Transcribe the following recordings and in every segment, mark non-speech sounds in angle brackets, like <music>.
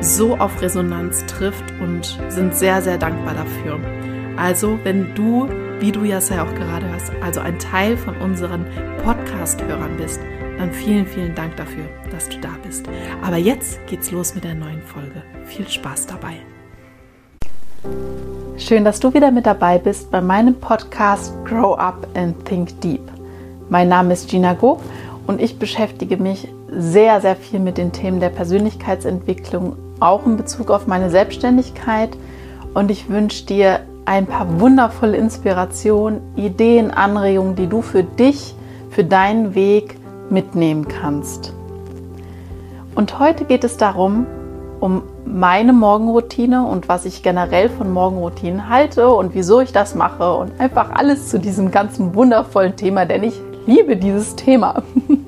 so auf Resonanz trifft und sind sehr, sehr dankbar dafür. Also, wenn du, wie du ja auch gerade hörst, also ein Teil von unseren Podcast-Hörern bist, dann vielen, vielen Dank dafür, dass du da bist. Aber jetzt geht's los mit der neuen Folge. Viel Spaß dabei. Schön, dass du wieder mit dabei bist bei meinem Podcast Grow Up and Think Deep. Mein Name ist Gina Gob und ich beschäftige mich sehr, sehr viel mit den Themen der Persönlichkeitsentwicklung, auch in Bezug auf meine Selbstständigkeit. Und ich wünsche dir ein paar wundervolle Inspirationen, Ideen, Anregungen, die du für dich, für deinen Weg mitnehmen kannst. Und heute geht es darum, um meine Morgenroutine und was ich generell von Morgenroutinen halte und wieso ich das mache und einfach alles zu diesem ganzen wundervollen Thema, denn ich liebe dieses Thema. <laughs>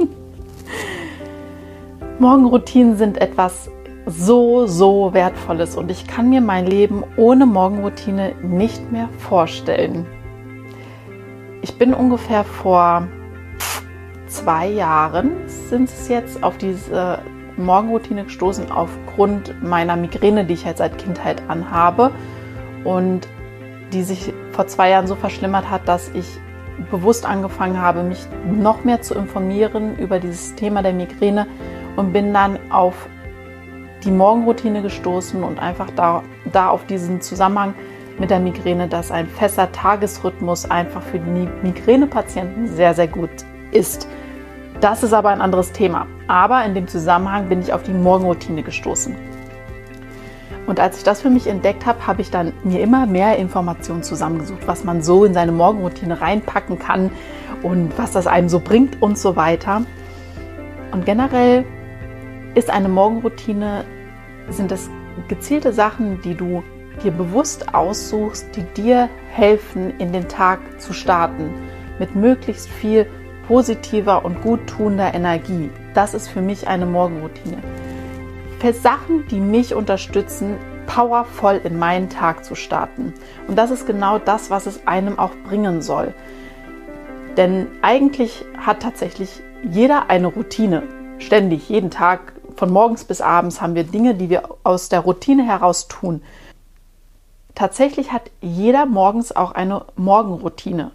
Morgenroutinen sind etwas so, so Wertvolles und ich kann mir mein Leben ohne Morgenroutine nicht mehr vorstellen. Ich bin ungefähr vor zwei Jahren, sind es jetzt, auf diese Morgenroutine gestoßen aufgrund meiner Migräne, die ich halt seit Kindheit anhabe und die sich vor zwei Jahren so verschlimmert hat, dass ich bewusst angefangen habe, mich noch mehr zu informieren über dieses Thema der Migräne und bin dann auf die Morgenroutine gestoßen und einfach da, da auf diesen Zusammenhang mit der Migräne, dass ein fester Tagesrhythmus einfach für die Migränepatienten sehr, sehr gut ist. Das ist aber ein anderes Thema. Aber in dem Zusammenhang bin ich auf die Morgenroutine gestoßen. Und als ich das für mich entdeckt habe, habe ich dann mir immer mehr Informationen zusammengesucht, was man so in seine Morgenroutine reinpacken kann und was das einem so bringt und so weiter. Und generell ist eine Morgenroutine, sind das gezielte Sachen, die du dir bewusst aussuchst, die dir helfen, in den Tag zu starten, mit möglichst viel positiver und guttunender Energie. Das ist für mich eine Morgenroutine. Für Sachen, die mich unterstützen, powervoll in meinen Tag zu starten. Und das ist genau das, was es einem auch bringen soll. Denn eigentlich hat tatsächlich jeder eine Routine. Ständig, jeden Tag von morgens bis abends haben wir Dinge, die wir aus der Routine heraus tun. Tatsächlich hat jeder morgens auch eine Morgenroutine.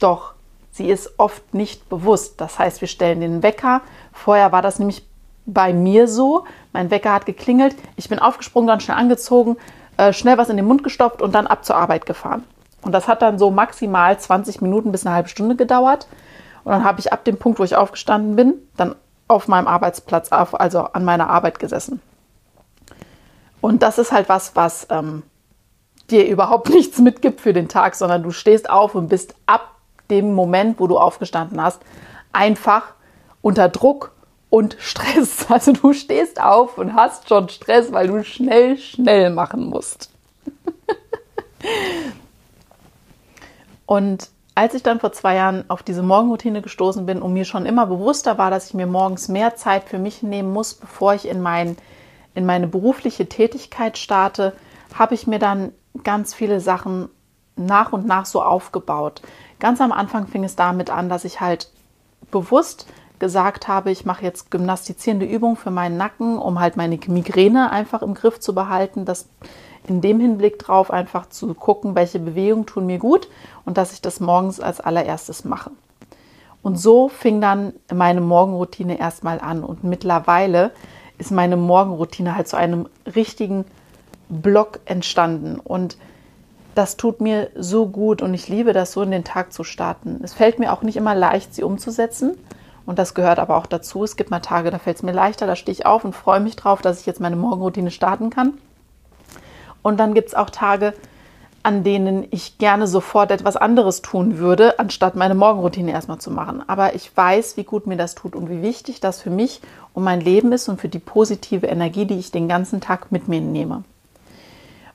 Doch sie ist oft nicht bewusst. Das heißt, wir stellen den Wecker. Vorher war das nämlich bei mir so. Mein Wecker hat geklingelt. Ich bin aufgesprungen, dann schnell angezogen, äh, schnell was in den Mund gestopft und dann ab zur Arbeit gefahren. Und das hat dann so maximal 20 Minuten bis eine halbe Stunde gedauert. Und dann habe ich ab dem Punkt, wo ich aufgestanden bin, dann auf meinem Arbeitsplatz, also an meiner Arbeit gesessen. Und das ist halt was, was ähm, dir überhaupt <laughs> nichts mitgibt für den Tag, sondern du stehst auf und bist ab dem Moment, wo du aufgestanden hast, einfach unter Druck und Stress. <laughs> Also du stehst auf und hast schon Stress, weil du schnell, schnell machen musst. <laughs> und als ich dann vor zwei Jahren auf diese Morgenroutine gestoßen bin und mir schon immer bewusster war, dass ich mir morgens mehr Zeit für mich nehmen muss, bevor ich in, mein, in meine berufliche Tätigkeit starte, habe ich mir dann ganz viele Sachen nach und nach so aufgebaut. Ganz am Anfang fing es damit an, dass ich halt bewusst gesagt habe, ich mache jetzt gymnastizierende Übungen für meinen Nacken, um halt meine Migräne einfach im Griff zu behalten. Das in dem Hinblick drauf einfach zu gucken, welche Bewegungen tun mir gut und dass ich das morgens als allererstes mache. Und so fing dann meine Morgenroutine erstmal an und mittlerweile ist meine Morgenroutine halt zu einem richtigen Block entstanden und das tut mir so gut und ich liebe das so in den Tag zu starten. Es fällt mir auch nicht immer leicht, sie umzusetzen. Und das gehört aber auch dazu. Es gibt mal Tage, da fällt es mir leichter, da stehe ich auf und freue mich drauf, dass ich jetzt meine Morgenroutine starten kann. Und dann gibt es auch Tage, an denen ich gerne sofort etwas anderes tun würde, anstatt meine Morgenroutine erstmal zu machen. Aber ich weiß, wie gut mir das tut und wie wichtig das für mich und mein Leben ist und für die positive Energie, die ich den ganzen Tag mit mir nehme.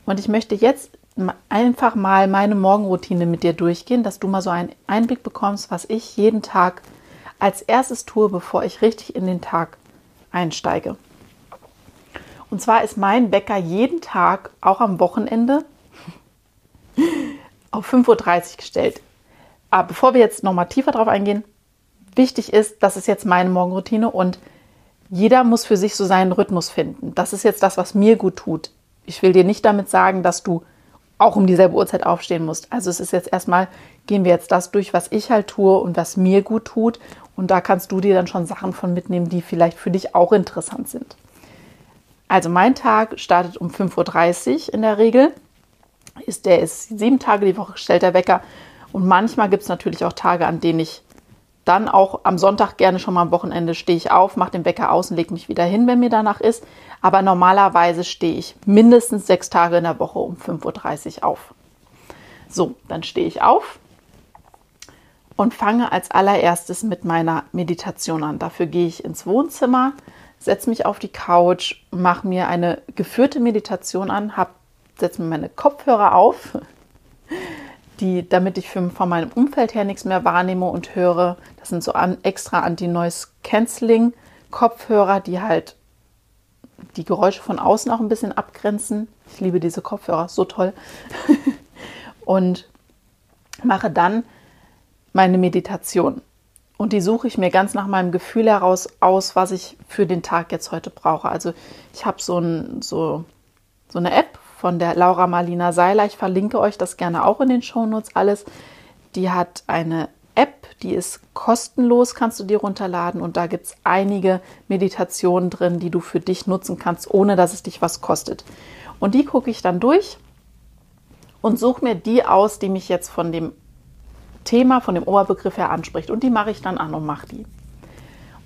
Und ich möchte jetzt einfach mal meine Morgenroutine mit dir durchgehen, dass du mal so einen Einblick bekommst, was ich jeden Tag als erstes tue, bevor ich richtig in den Tag einsteige. Und zwar ist mein Wecker jeden Tag, auch am Wochenende, <laughs> auf 5.30 Uhr gestellt. Aber bevor wir jetzt nochmal tiefer drauf eingehen, wichtig ist, das ist jetzt meine Morgenroutine und jeder muss für sich so seinen Rhythmus finden. Das ist jetzt das, was mir gut tut. Ich will dir nicht damit sagen, dass du auch um dieselbe Uhrzeit aufstehen musst. Also es ist jetzt erstmal, gehen wir jetzt das durch, was ich halt tue und was mir gut tut. Und da kannst du dir dann schon Sachen von mitnehmen, die vielleicht für dich auch interessant sind. Also mein Tag startet um 5.30 Uhr in der Regel ist, der ist sieben Tage die Woche stellt der Wecker. Und manchmal gibt es natürlich auch Tage, an denen ich dann auch am Sonntag gerne schon mal am Wochenende stehe ich auf, mache den Wecker aus und lege mich wieder hin, wenn mir danach ist. Aber normalerweise stehe ich mindestens sechs Tage in der Woche um 5.30 Uhr auf. So, dann stehe ich auf und fange als allererstes mit meiner Meditation an. Dafür gehe ich ins Wohnzimmer, setze mich auf die Couch, mache mir eine geführte Meditation an, setze mir meine Kopfhörer auf, die, damit ich für, von meinem Umfeld her nichts mehr wahrnehme und höre. Das sind so an, extra Anti-Noise-Canceling-Kopfhörer, die halt die Geräusche von außen auch ein bisschen abgrenzen. Ich liebe diese Kopfhörer, so toll. <laughs> und mache dann meine Meditation. Und die suche ich mir ganz nach meinem Gefühl heraus aus, was ich für den Tag jetzt heute brauche. Also ich habe so, ein, so, so eine App, von der Laura Marlina Seiler. Ich verlinke euch das gerne auch in den Shownotes alles. Die hat eine App, die ist kostenlos, kannst du dir runterladen und da gibt es einige Meditationen drin, die du für dich nutzen kannst, ohne dass es dich was kostet. Und die gucke ich dann durch und suche mir die aus, die mich jetzt von dem Thema, von dem Oberbegriff her anspricht. Und die mache ich dann an und mache die.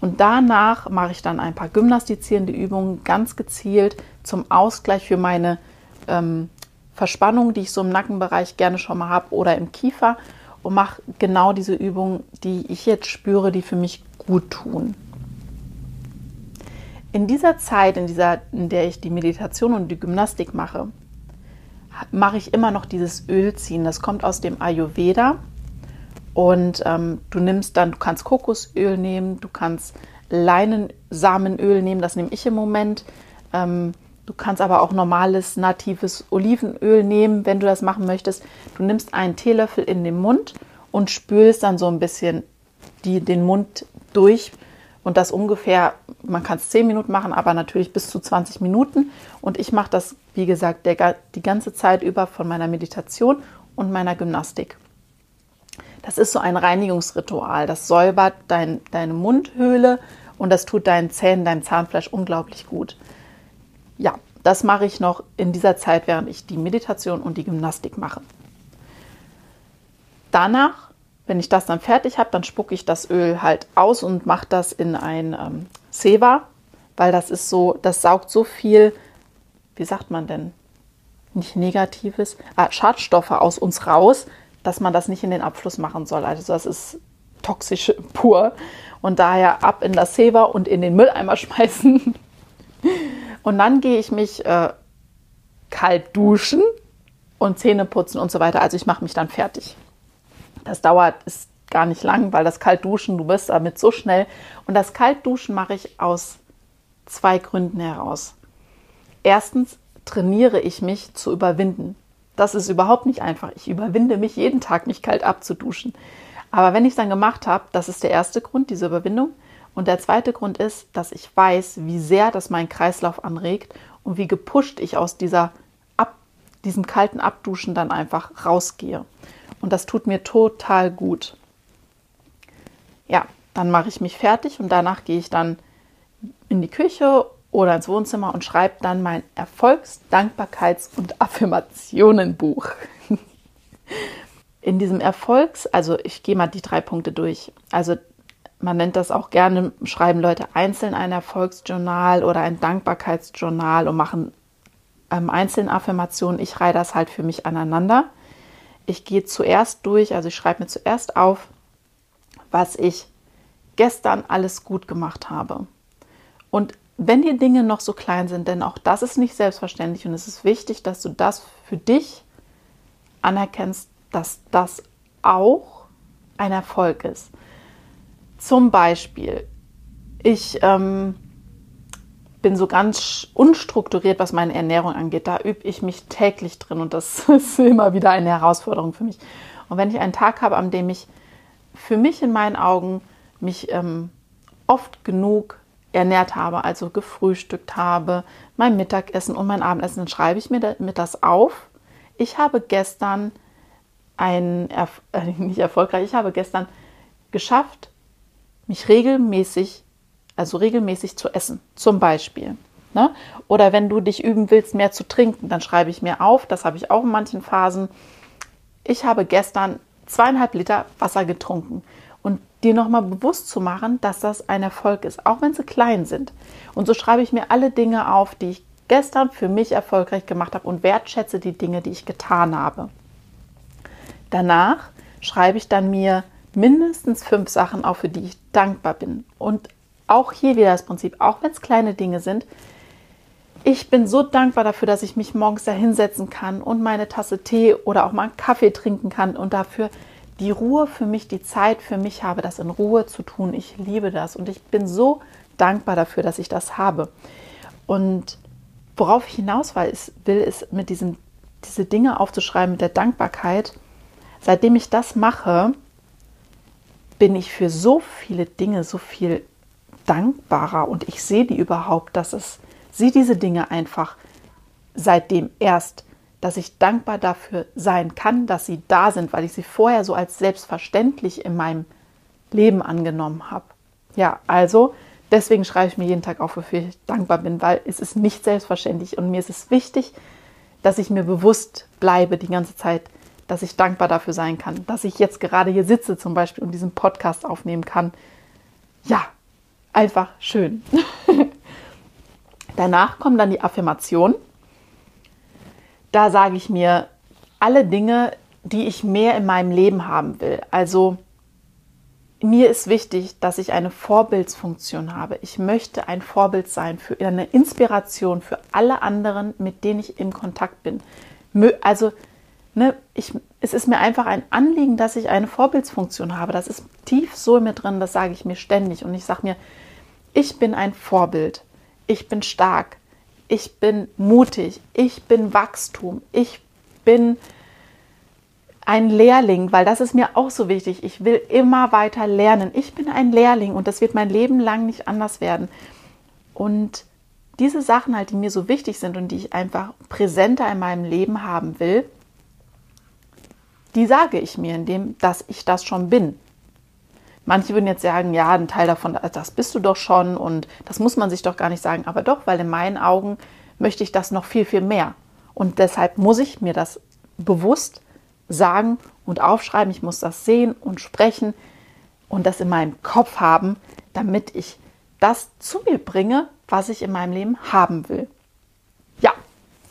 Und danach mache ich dann ein paar gymnastizierende Übungen ganz gezielt zum Ausgleich für meine ähm, Verspannung, die ich so im Nackenbereich gerne schon mal habe oder im Kiefer und mache genau diese Übungen, die ich jetzt spüre, die für mich gut tun. In dieser Zeit, in, dieser, in der ich die Meditation und die Gymnastik mache, mache ich immer noch dieses Ölziehen. Das kommt aus dem Ayurveda. Und ähm, du nimmst dann, du kannst Kokosöl nehmen, du kannst Leinensamenöl nehmen, das nehme ich im Moment. Ähm, Du kannst aber auch normales natives Olivenöl nehmen, wenn du das machen möchtest. Du nimmst einen Teelöffel in den Mund und spülst dann so ein bisschen die, den Mund durch. Und das ungefähr, man kann es 10 Minuten machen, aber natürlich bis zu 20 Minuten. Und ich mache das, wie gesagt, der, die ganze Zeit über von meiner Meditation und meiner Gymnastik. Das ist so ein Reinigungsritual. Das säubert dein, deine Mundhöhle und das tut deinen Zähnen, deinem Zahnfleisch unglaublich gut ja, das mache ich noch in dieser Zeit, während ich die Meditation und die Gymnastik mache. Danach, wenn ich das dann fertig habe, dann spucke ich das Öl halt aus und mache das in ein ähm, Seva, weil das ist so, das saugt so viel, wie sagt man denn, nicht Negatives, ah, Schadstoffe aus uns raus, dass man das nicht in den Abfluss machen soll. Also das ist toxisch <laughs> pur und daher ab in das Seva und in den Mülleimer <laughs> schmeißen. Und dann gehe ich mich äh, kalt duschen und Zähne putzen und so weiter. Also ich mache mich dann fertig. Das dauert ist gar nicht lang, weil das Kaltduschen, du bist damit so schnell. Und das Kaltduschen mache ich aus zwei Gründen heraus. Erstens trainiere ich mich zu überwinden. Das ist überhaupt nicht einfach. Ich überwinde mich jeden Tag, mich kalt abzuduschen. Aber wenn ich es dann gemacht habe, das ist der erste Grund, diese Überwindung. Und der zweite Grund ist, dass ich weiß, wie sehr das meinen Kreislauf anregt und wie gepusht ich aus dieser Ab, diesem kalten Abduschen dann einfach rausgehe. Und das tut mir total gut. Ja, dann mache ich mich fertig und danach gehe ich dann in die Küche oder ins Wohnzimmer und schreibe dann mein Erfolgs-, Dankbarkeits- und Affirmationenbuch. in diesem Erfolgs, also ich gehe mal die drei Punkte durch. Also man nennt das auch gerne, schreiben Leute einzeln ein Erfolgsjournal oder ein Dankbarkeitsjournal und machen ähm, einzelne Affirmationen. Ich reihe das halt für mich aneinander. Ich gehe zuerst durch, also ich schreibe mir zuerst auf, was ich gestern alles gut gemacht habe. Und wenn die Dinge noch so klein sind, denn auch das ist nicht selbstverständlich und es ist wichtig, dass du das für dich anerkennst, dass das auch ein Erfolg ist. Zum Beispiel, ich ähm, bin so ganz unstrukturiert, was meine Ernährung angeht. Da übe ich mich täglich drin und das <laughs> ist immer wieder eine Herausforderung für mich. Und wenn ich einen Tag habe, an dem ich für mich in meinen Augen mich ähm, oft genug ernährt habe, also gefrühstückt habe, mein Mittagessen und mein Abendessen, dann schreibe ich mir das auf. Ich habe gestern ein, <laughs> äh, nicht erfolgreich, ich habe gestern geschafft, mich regelmäßig, also regelmäßig zu essen, zum Beispiel. Ne? Oder wenn du dich üben willst, mehr zu trinken, dann schreibe ich mir auf, das habe ich auch in manchen Phasen. Ich habe gestern zweieinhalb Liter Wasser getrunken und dir nochmal bewusst zu machen, dass das ein Erfolg ist, auch wenn sie klein sind. Und so schreibe ich mir alle Dinge auf, die ich gestern für mich erfolgreich gemacht habe und wertschätze die Dinge, die ich getan habe. Danach schreibe ich dann mir mindestens fünf Sachen auf, für die ich dankbar bin. Und auch hier wieder das Prinzip, auch wenn es kleine Dinge sind, ich bin so dankbar dafür, dass ich mich morgens da hinsetzen kann und meine Tasse Tee oder auch mal einen Kaffee trinken kann und dafür die Ruhe für mich, die Zeit für mich habe, das in Ruhe zu tun. Ich liebe das und ich bin so dankbar dafür, dass ich das habe. Und worauf ich hinaus will, ist mit diesen diese Dinge aufzuschreiben, mit der Dankbarkeit. Seitdem ich das mache, bin ich für so viele Dinge so viel dankbarer und ich sehe die überhaupt, dass es, sehe diese Dinge einfach seitdem erst, dass ich dankbar dafür sein kann, dass sie da sind, weil ich sie vorher so als selbstverständlich in meinem Leben angenommen habe. Ja, also deswegen schreibe ich mir jeden Tag auf, wofür ich dankbar bin, weil es ist nicht selbstverständlich und mir ist es wichtig, dass ich mir bewusst bleibe die ganze Zeit, dass ich dankbar dafür sein kann, dass ich jetzt gerade hier sitze zum Beispiel und diesen Podcast aufnehmen kann. Ja, einfach schön. <laughs> Danach kommen dann die Affirmationen. Da sage ich mir alle Dinge, die ich mehr in meinem Leben haben will. Also mir ist wichtig, dass ich eine Vorbildsfunktion habe. Ich möchte ein Vorbild sein für eine Inspiration für alle anderen, mit denen ich im Kontakt bin. Also ne, ich, es ist mir einfach ein Anliegen, dass ich eine Vorbildsfunktion habe. Das ist tief so in mir drin, das sage ich mir ständig. Und ich sage mir, ich bin ein Vorbild. Ich bin stark. Ich bin mutig. Ich bin Wachstum. Ich bin ein Lehrling, weil das ist mir auch so wichtig. Ich will immer weiter lernen. Ich bin ein Lehrling und das wird mein Leben lang nicht anders werden. Und diese Sachen halt, die mir so wichtig sind und die ich einfach präsenter in meinem Leben haben will, die sage ich mir, indem dass ich das schon bin. Manche würden jetzt sagen, ja, ein Teil davon, das bist du doch schon und das muss man sich doch gar nicht sagen. Aber doch, weil in meinen Augen möchte ich das noch viel, viel mehr. Und deshalb muss ich mir das bewusst sagen und aufschreiben. Ich muss das sehen und sprechen und das in meinem Kopf haben, damit ich das zu mir bringe, was ich in meinem Leben haben will. Ja,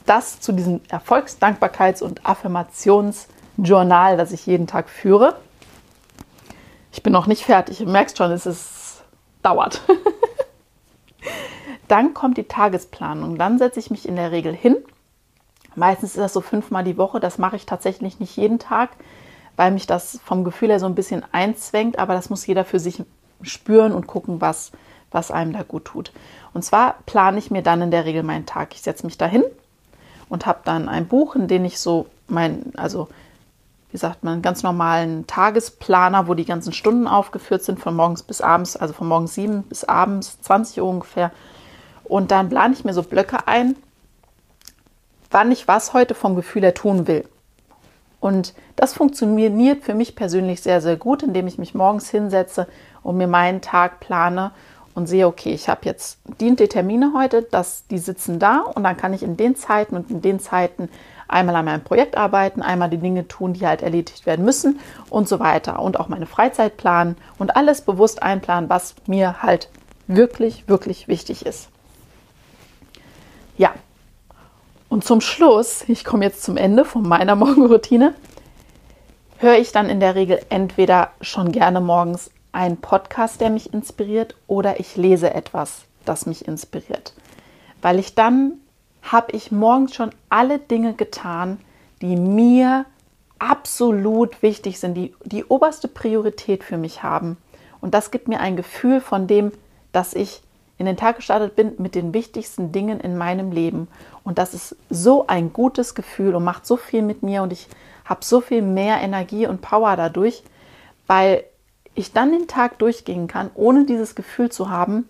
das zu diesem Erfolgsdankbarkeits- und Affirmations- Journal, das ich jeden Tag führe. Ich bin noch nicht fertig. Du merkst schon, es ist, dauert. <laughs> dann kommt die Tagesplanung. Dann setze ich mich in der Regel hin. Meistens ist das so fünfmal die Woche. Das mache ich tatsächlich nicht jeden Tag, weil mich das vom Gefühl her so ein bisschen einzwängt. Aber das muss jeder für sich spüren und gucken, was, was einem da gut tut. Und zwar plane ich mir dann in der Regel meinen Tag. Ich setze mich dahin und habe dann ein Buch, in dem ich so mein, also wie sagt man, ganz normalen Tagesplaner, wo die ganzen Stunden aufgeführt sind, von morgens bis abends, also von morgens 7 bis abends 20 Uhr ungefähr. Und dann plane ich mir so Blöcke ein, wann ich was heute vom Gefühl her tun will. Und das funktioniert für mich persönlich sehr, sehr gut, indem ich mich morgens hinsetze und mir meinen Tag plane und sehe, okay, ich habe jetzt dient die Termine heute, dass die sitzen da und dann kann ich in den Zeiten und in den Zeiten einmal an meinem Projekt arbeiten, einmal die Dinge tun, die halt erledigt werden müssen und so weiter. Und auch meine Freizeit planen und alles bewusst einplanen, was mir halt wirklich, wirklich wichtig ist. Ja. Und zum Schluss, ich komme jetzt zum Ende von meiner <laughs> Morgenroutine, höre ich dann in der Regel entweder schon gerne morgens einen Podcast, der mich inspiriert, oder ich lese etwas, das mich inspiriert. Weil ich dann habe ich morgens schon alle Dinge getan, die mir absolut wichtig sind, die die oberste Priorität für mich haben. Und das gibt mir ein Gefühl von dem, dass ich in den Tag gestartet bin mit den wichtigsten Dingen in meinem Leben. Und das ist so ein gutes Gefühl und macht so viel mit mir und ich habe so viel mehr Energie und Power dadurch, weil ich dann den Tag durchgehen kann, ohne dieses Gefühl zu haben,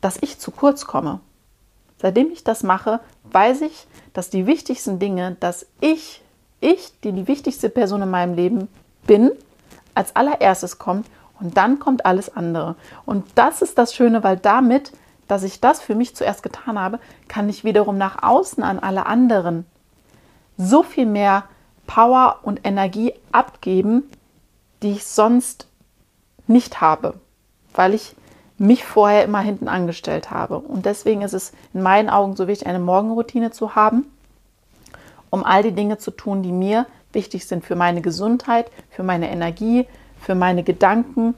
dass ich zu kurz komme. Seitdem ich das mache, weiß ich, dass die wichtigsten Dinge, dass ich, ich, die die wichtigste Person in meinem Leben bin, als allererstes kommt und dann kommt alles andere. Und das ist das Schöne, weil damit, dass ich das für mich zuerst getan habe, kann ich wiederum nach außen an alle anderen so viel mehr Power und Energie abgeben, die ich sonst nicht habe, weil ich mich vorher immer hinten angestellt habe. Und deswegen ist es in meinen Augen so wichtig, eine Morgenroutine zu haben, um all die Dinge zu tun, die mir wichtig sind für meine Gesundheit, für meine Energie, für meine Gedanken,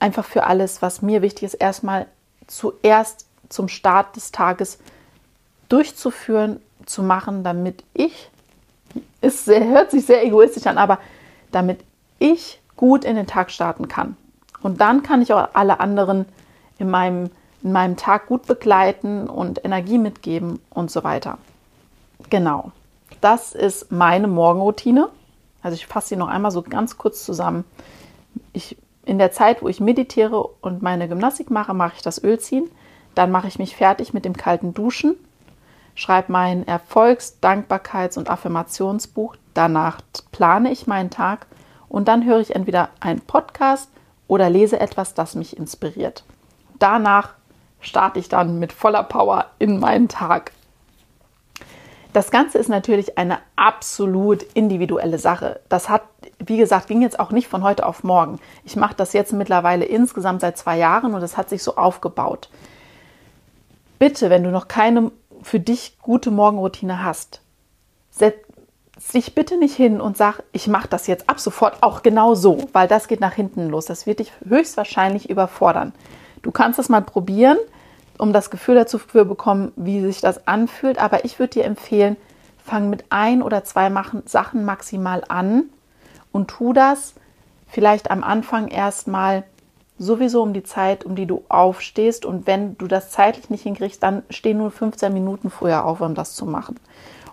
einfach für alles, was mir wichtig ist, erstmal zuerst zum Start des Tages durchzuführen, zu machen, damit ich es hört sich sehr egoistisch an, aber damit ich gut in den Tag starten kann. Und dann kann ich auch alle anderen in meinem, in meinem Tag gut begleiten und Energie mitgeben und so weiter. Genau. Das ist meine Morgenroutine. Also ich fasse sie noch einmal so ganz kurz zusammen. Ich, in der Zeit, wo ich meditiere und meine Gymnastik mache, mache ich das Öl ziehen. Dann mache ich mich fertig mit dem kalten Duschen schreibe mein Erfolgs-, Dankbarkeits- und Affirmationsbuch. Danach plane ich meinen Tag und dann höre ich entweder einen Podcast oder lese etwas, das mich inspiriert. Danach starte ich dann mit voller Power in meinen Tag. Das Ganze ist natürlich eine absolut individuelle Sache. Das hat, wie gesagt, ging jetzt auch nicht von heute auf morgen. Ich mache das jetzt mittlerweile insgesamt seit zwei Jahren und es hat sich so aufgebaut. Bitte, wenn du noch keine für dich gute Morgenroutine hast, setz dich bitte nicht hin und sag, ich mache das jetzt ab sofort auch genau so, weil das geht nach hinten los. Das wird dich höchstwahrscheinlich überfordern. Du kannst es mal probieren, um das Gefühl dazu zu bekommen, wie sich das anfühlt. Aber ich würde dir empfehlen, fang mit ein oder zwei Sachen maximal an und tu das vielleicht am Anfang erstmal sowieso um die Zeit, um die du aufstehst. Und wenn du das zeitlich nicht hinkriegst, dann steh nur 15 Minuten früher auf, um das zu machen.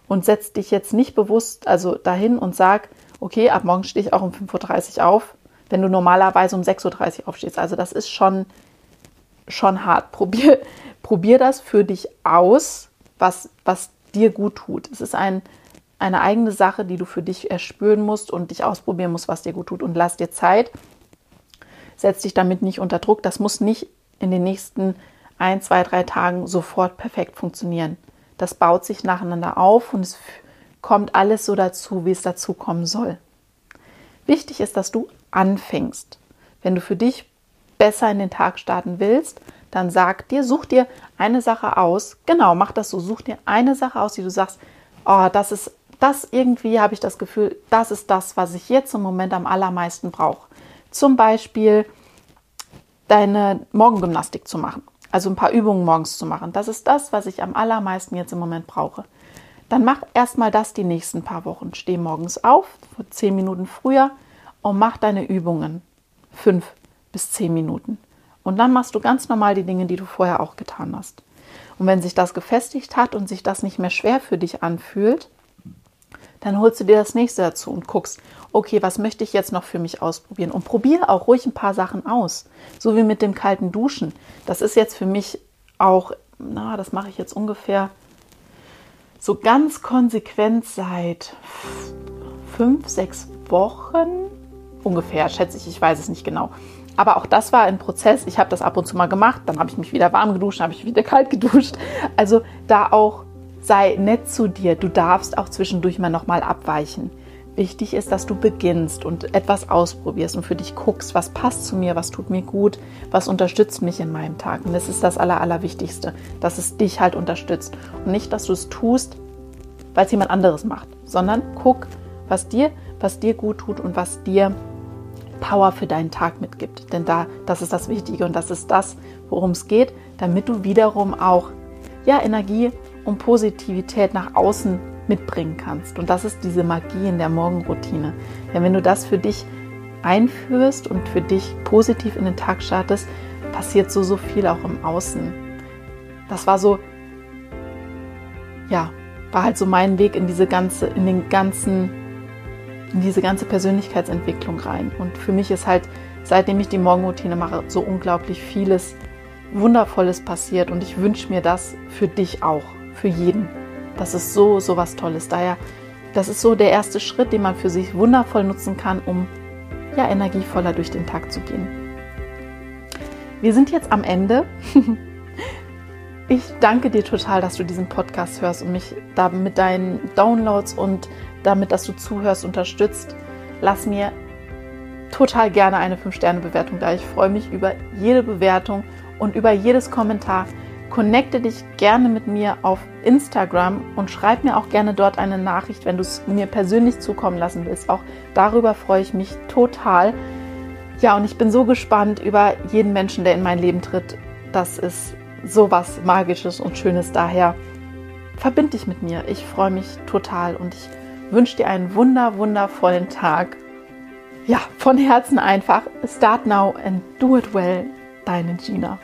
Und setz dich jetzt nicht bewusst also dahin und sag, okay, ab morgen stehe ich auch um 5.30 Uhr auf, wenn du normalerweise um 6.30 Uhr aufstehst. Also das ist schon, schon hart. Probier, probier das für dich aus, was, was dir gut tut. Es ist ein, eine eigene Sache, die du für dich erspüren musst und dich ausprobieren musst, was dir gut tut. Und lass dir Zeit setz dich damit nicht unter Druck. Das muss nicht in den nächsten ein, zwei, drei Tagen sofort perfekt funktionieren. Das baut sich nacheinander auf und es kommt alles so dazu, wie es dazu kommen soll. Wichtig ist, dass du anfängst. Wenn du für dich besser in den Tag starten willst, dann sag dir, such dir eine Sache aus. Genau, mach das so. Such dir eine Sache aus, die du sagst, oh, das ist das irgendwie, habe ich das Gefühl, das ist das, was ich jetzt im Moment am allermeisten brauche. Zum Beispiel deine Morgengymnastik zu machen. Also ein paar Übungen morgens zu machen. Das ist das, was ich am allermeisten jetzt im Moment brauche. Dann mach erstmal das die nächsten paar Wochen. Steh morgens auf, zehn Minuten früher und mach deine Übungen. Fünf bis zehn Minuten. Und dann machst du ganz normal die Dinge, die du vorher auch getan hast. Und wenn sich das gefestigt hat und sich das nicht mehr schwer für dich anfühlt, dann holst du dir das nächste dazu und guckst, okay, was möchte ich jetzt noch für mich ausprobieren? Und probiere auch ruhig ein paar Sachen aus. So wie mit dem kalten Duschen. Das ist jetzt für mich auch, na, das mache ich jetzt ungefähr so ganz konsequent seit fünf, sechs Wochen. Ungefähr, schätze ich, ich weiß es nicht genau. Aber auch das war ein Prozess. Ich habe das ab und zu mal gemacht, dann habe ich mich wieder warm geduscht, dann habe ich wieder <laughs> kalt geduscht. Also da auch sei nett zu dir. Du darfst auch zwischendurch mal nochmal abweichen. Wichtig ist, dass du beginnst und etwas ausprobierst und für dich guckst, was passt zu mir, was tut mir gut, was unterstützt mich in meinem Tag. Und das ist das Aller, Allerwichtigste, dass es dich halt unterstützt. Und nicht, dass du es tust, weil es jemand anderes macht, sondern guck, was dir, was dir gut tut und was dir Power für deinen Tag mitgibt. Denn da, das ist das Wichtige und das ist das, worum es geht, damit du wiederum auch ja, Energie und Positivität nach außen mitbringen kannst. Und das ist diese Magie in der Morgenroutine. Denn wenn du das für dich einführst und für dich positiv in den Tag startest, passiert so, so viel auch im Außen. Das war so, ja, war halt so mein Weg in diese ganze, in den ganzen, in diese ganze Persönlichkeitsentwicklung rein. Und für mich ist halt, seitdem ich die Morgenroutine mache, so unglaublich vieles Wundervolles passiert. Und ich wünsche mir das für dich auch, für jeden. Das ist so, so was Tolles. Daher, das ist so der erste Schritt, den man für sich wundervoll nutzen kann, um ja energievoller durch den Tag zu gehen. Wir sind jetzt am Ende. <laughs> Ich danke dir total, dass du diesen Podcast hörst und mich da mit deinen Downloads und damit, dass du zuhörst, unterstützt. Lass mir total gerne eine 5-Sterne-Bewertung da. Ich freue mich über jede Bewertung und über jedes Kommentar. Connecte dich gerne mit mir auf Instagram und schreib mir auch gerne dort eine Nachricht, wenn du es mir persönlich zukommen lassen willst. Auch darüber freue ich mich total. Ja, und ich bin so gespannt über jeden Menschen, der in mein Leben tritt. Das ist so was Magisches und Schönes. Daher verbind dich mit mir. Ich freue mich total und ich wünsche dir einen wunder, wundervollen Tag. Ja, von Herzen einfach. Start now and do it well. Deine Gina.